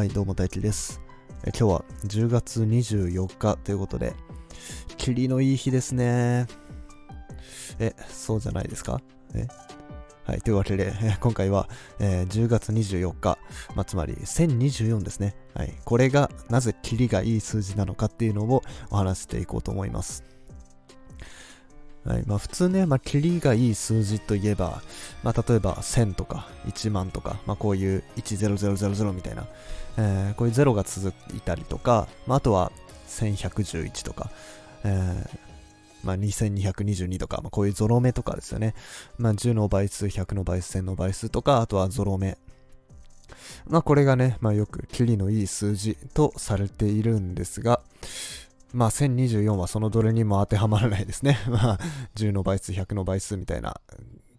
はい、どうも大輝です。え今日は10月24日ということで、霧のいい日ですね。え、そうじゃないですか？え？はい、というわけで、え今回は、えー10月24日、まあ、つまり1024ですね。はい、これがなぜ霧がいい数字なのかっていうのをお話していこうと思います。はいまあ、普通ね、まあ、霧がいい数字といえば、まあ、例えば1000とか1万とか、まあ、こういう10000みたいな、えーこういう0が続いたりとか、まあ、あとは1111とか、えーまあ、2222とか、まあ、こういうゾロ目とかですよね。まあ、10の倍数、100の倍数、1000の倍数とか、あとはゾロ目。まあ、これがね、まあ、よくキリのいい数字とされているんですが、まあ、1024はそのどれにも当てはまらないですね。まあ、10の倍数、100の倍数みたいな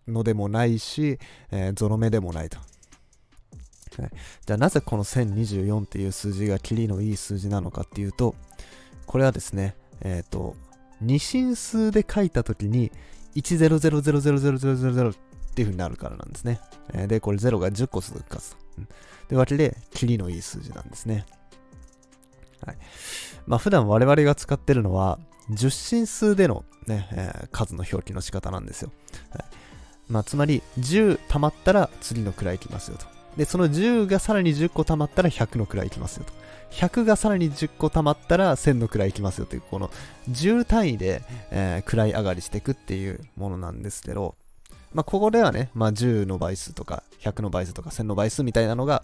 のでもないし、えーゾロ目でもないと。はい、じゃあなぜこの1024っていう数字がキリのいい数字なのかっていうと、これはですね、えっ、と、二進数で書いたときに、100000000っていう風になるからなんですね。で、これ0が10個続く数。というわけで、キリのいい数字なんですね。はい。まあ普段我々が使ってるのは、10進数でのね、えー数の表記の仕方なんですよ。はい。まあつまり、10溜まったら次の位行きますよと。で、その10がさらに10個溜まったら100の位行きますよと。100がさらに10個溜まったら1000の位行きますよという、この10単位で、えー位上がりしていくっていうものなんですけど、まあ、ここではね、まあ、10の倍数とか、100の倍数とか、1000の倍数みたいなのが、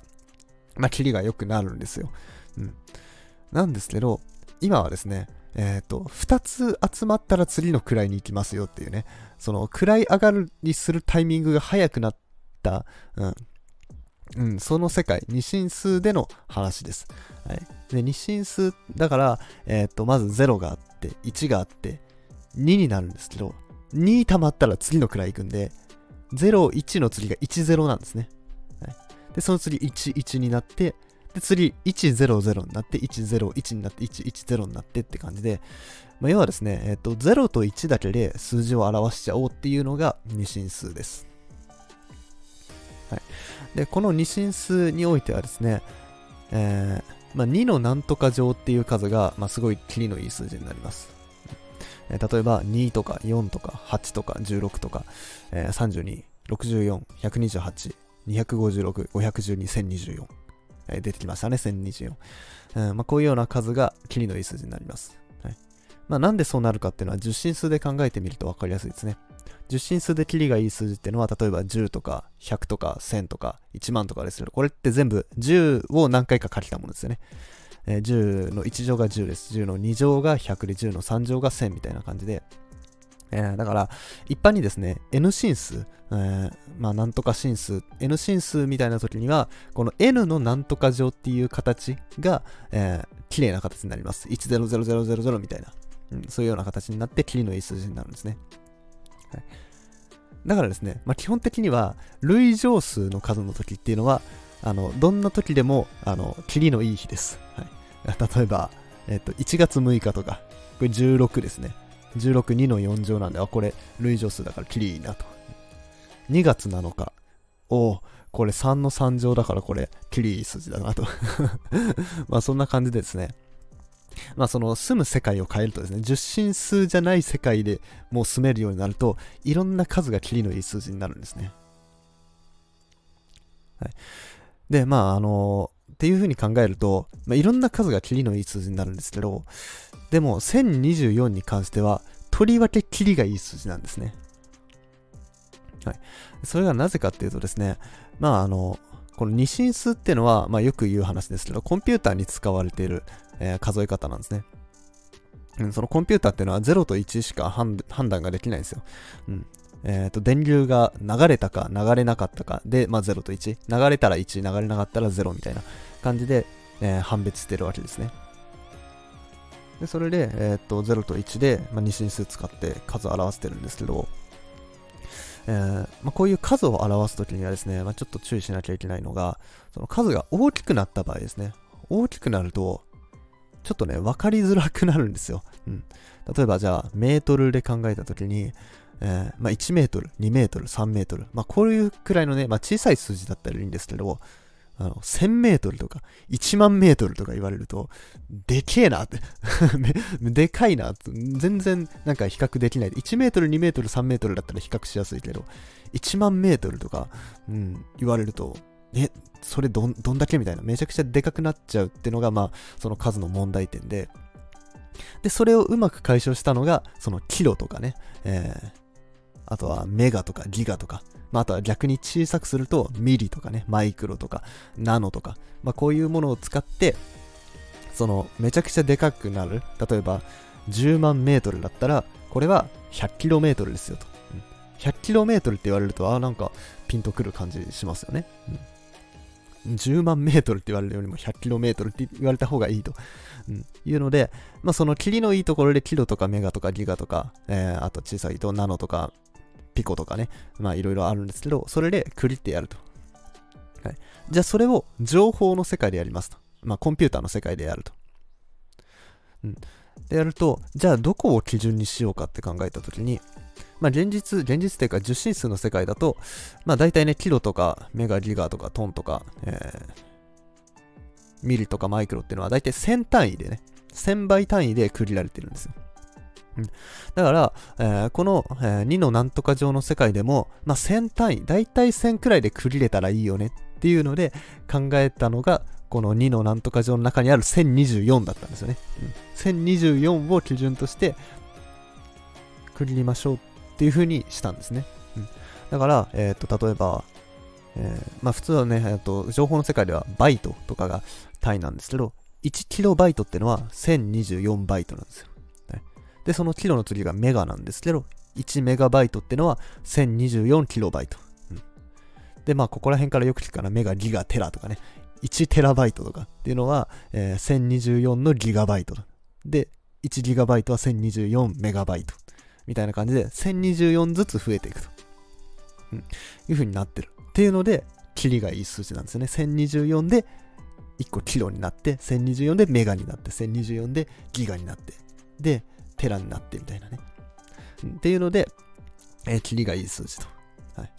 まあ、キリが良くなるんですよ。うん。なんですけど、今はですね、えっ、と、2つ集まったら次の位に行きますよっていうね、その、位上がりするタイミングが早くなった、うん。うん、その世界、二進数での話です。はい。で、二進数、だから、えっ、と、まず0があって、1があって、2になるんですけど、2溜まったら次の位行くんで、0、1の次が10なんですね。はい、で、その次1、1になって、で、次100になって、101になって、110になってって感じで、まあ、要はですね、えっ、と、0と1だけで数字を表しちゃおうっていうのが二進数です。はい。で、この二進数においてはですね、えーまあ、2のなんとか乗っていう数が、まあ、すごいキリのいい数字になります。えー例えば2とか4とか8とか16とか、えー、32、64、128、256、512、1024、え出てきましたね、1024。うんまあ、こういうような数がキリのいい数字になります。はいまあ、なんでそうなるかっていうのは10進数で考えてみると分かりやすいですね。10進数でキリがいい数字っていうのは、例えば10とか100とか1000とか1万とかですけど、これって全部10を何回か書きたものですよね。え10の1乗が10です。10の2乗が100で、10の3乗が1000みたいな感じで、えーだから、一般にですね、N 進数、えーまあ、なんとか進数、N 進数みたいな時には、この N のなんとか乗っていう形が、えー綺麗な形になります。100000みたいな、うん、そういうような形になって、キリのいい数字になるんですね。はい、だからですね、まあ、基本的には、類乗数の数の時っていうのは、あの、どんな時でも、あの、キリのいい日です。はい。例えば、えっ、と、1月6日とか、これ16ですね。16、2の4乗なんで、あ、これ、類乗数だからキリいいなと。2月7日。おおこれ3の3乗だからこれ、キリいい数字だなと。まあ、そんな感じでですね。まあ、その住む世界を変えるとですね、十進数じゃない世界でもう住めるようになると、いろんな数がキリのいい数字になるんですね。はい。で、まあ、あのっていう風に考えると、まあ、いろんな数がキリのいい数字になるんですけど、でも1024に関しては、とりわけキリがいい数字なんですね。はい。それがなぜかっていうとですね、まああの、この二進数っていうのは、まあよく言う話ですけど、コンピューターに使われている、えー数え方なんですね。うん、そのコンピューターっていうのは0と1しか判判断ができないんですよ。うん。えっ、と、電流が流れたか流れなかったかで、まあ0と1。流れたら1、流れなかったら0みたいな感じで、えー判別してるわけですね。で、それで、えっ、と、0と1で、まあ、二進数使って数を表してるんですけど、えーまあ、こういう数を表すときにはですね、まあ、ちょっと注意しなきゃいけないのが、その数が大きくなった場合ですね。大きくなると、ちょっとね、分かりづらくなるんですよ。うん。例えばじゃあ、メートルで考えたときに、えーまあ、1メートル、2メートル、3メートル。まあ、こういうくらいのね、まあ、小さい数字だったらいいんですけど、あの、1000メートルとか、1万メートルとか言われると、でけえなって でかいなって、全然なんか比較できない。1メートル、2メートル、3メートルだったら比較しやすいけど、1万メートルとか、うん、言われると、え、それどんどんだけみたいな、めちゃくちゃでかくなっちゃうっていうのが、まあ、その数の問題点で、で、それをうまく解消したのが、そのキロとかね、えー、あとはメガとかギガとか、まあ、あとは逆に小さくするとミリとかね、マイクロとか、ナノとか、まあ、こういうものを使って、そのめちゃくちゃでかくなる。例えば、10万メートルだったら、これは100キロメートルですよと。100キロメートルって言われると、あ、なんかピンとくる感じしますよね。うん、10万メートルって言われるよりも100キロメートルって言われた方がいいと、うん、いうので、まあ、その霧のいいところでキロとかメガとかギガとか、えー、あと小さいとナノとかピコとかね、まあいろいろあるんですけど、それでクリってやると。はい、じゃあそれを情報の世界でやりますと。まあコンピューターの世界でやると。うん。でやると、じゃあどこを基準にしようかって考えたときに、まあ現実、現実っていうか受信数の世界だと、まあ大体ね、キロとかメガギガとかトンとか、えー、ミリとかマイクロっていうのは大体1000単位でね、1000倍単位で区切られてるんですよ。だから、えー、この、えー、2のなんとか上の世界でも、まあ、1000単位、だいたい1000くらいで区切れたらいいよねっていうので考えたのが、この2のなんとか上の中にある1024だったんですよね。うん、1024を基準として区切りましょうっていう風にしたんですね。うん、だから、え、ー、と、例えば、えー、まあ普通はね、えーと、情報の世界ではバイトとかが単位なんですけど、1キロバイトってのは1024バイトなんですよ。で、そのキロの次がメガなんですけど、1メガバイトってのは1024キロバイト。うん、で、まあ、ここら辺からよく聞くかな、メガ、ギガ、テラとかね、1テラバイトとかっていうのは、えー、1024のギガバイト。で、1ギガバイトは1024メガバイト。みたいな感じで、1024ずつ増えていくと。うん、いう風になってる。っていうので、キリがいい数字なんですよね。1024で1個キロになって、1024でメガになって、1024でギガになって。で、テラになってみたいなね。っていうので、えー、キリがいい数字と。はい。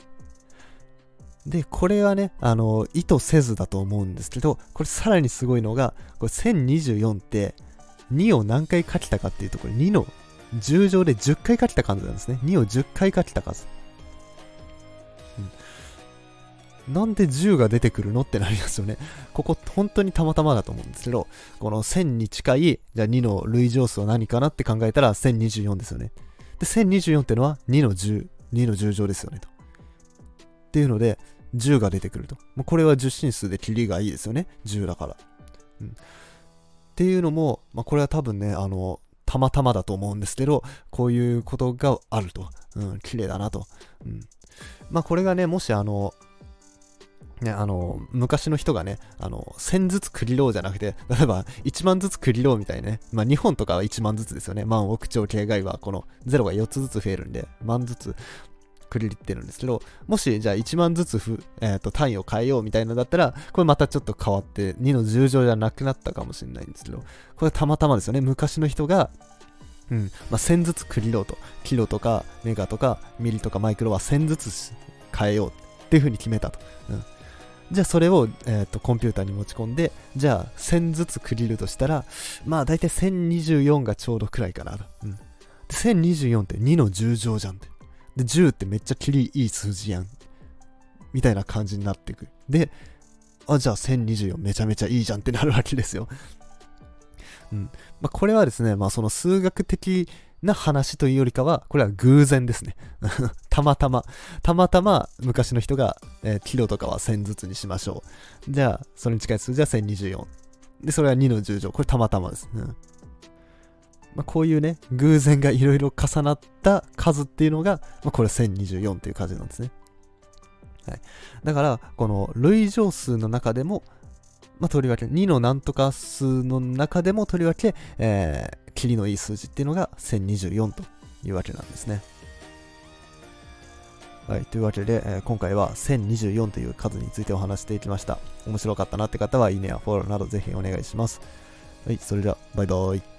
で、これはね、あの、意図せずだと思うんですけど、これさらにすごいのが、これ1024って2を何回書きたかっていうと、これ2の10乗で10回書きた数なんですね。2を10回書きた数。なんで10が出てくるのってなりますよね。ここ本当にたまたまだと思うんですけど、この1000に近い、じゃあ2の類乗数は何かなって考えたら1024ですよね。で、1024ってのは2の10、2の10乗ですよねと。っていうので、10が出てくると。もうこれは10進数で切りがいいですよね。10だから。うん。っていうのも、まあ、これは多分ね、あの、たまたまだと思うんですけど、こういうことがあると。うん、綺麗だなと。うん。まあ、これがね、もしあの、ね、あの、昔の人がね、あの、1000ずつ繰りろうじゃなくて、例えば1万ずつ繰りろうみたいね。まあ日本とかは1万ずつですよね。万億兆形外はこの0が4つずつ増えるんで、万ずつ繰り入ってるんですけど、もしじゃあ1万ずつふ、えーと、単位を変えようみたいなのだったら、これまたちょっと変わって2の10乗じゃなくなったかもしれないんですけど、これたまたまですよね。昔の人が、うん、まあ、1000ずつ繰りろうと。キロとかメガとかミリとかマイクロは1000ずつ変えようっていう風に決めたと。うんじゃあそれを、えーと、コンピューターに持ち込んで、じゃあ1000ずつ区切るとしたら、まあ大体1024がちょうどくらいかな。うん、1024って2の10乗じゃんって。で、10ってめっちゃキリいい数字やん。みたいな感じになっていく。で、あ、じゃあ1024めちゃめちゃいいじゃんってなるわけですよ。うん。まあこれはですね、まあその数学的な話というよりかは、これは偶然ですね。たまたま、たまたま昔の人が、えー、キロとかは1000ずつにしましょう。じゃあ、それに近い数字は1024。で、それは2の10乗。これたまたまです。うんまあ、こういうね、偶然がいろいろ重なった数っていうのが、まあ、これ1024っていう数なんですね。はい。だから、この類乗数の中でも、まあ、とりわけ、2のなんとか数の中でもとりわけ、えー、キリのいい数字っていうのが1024というわけなんですね。はい、というわけで、えー、今回は1024という数についてお話していきました。面白かったなって方は、いいねやフォローなどぜひお願いします。はい、それでは、バイバーイ。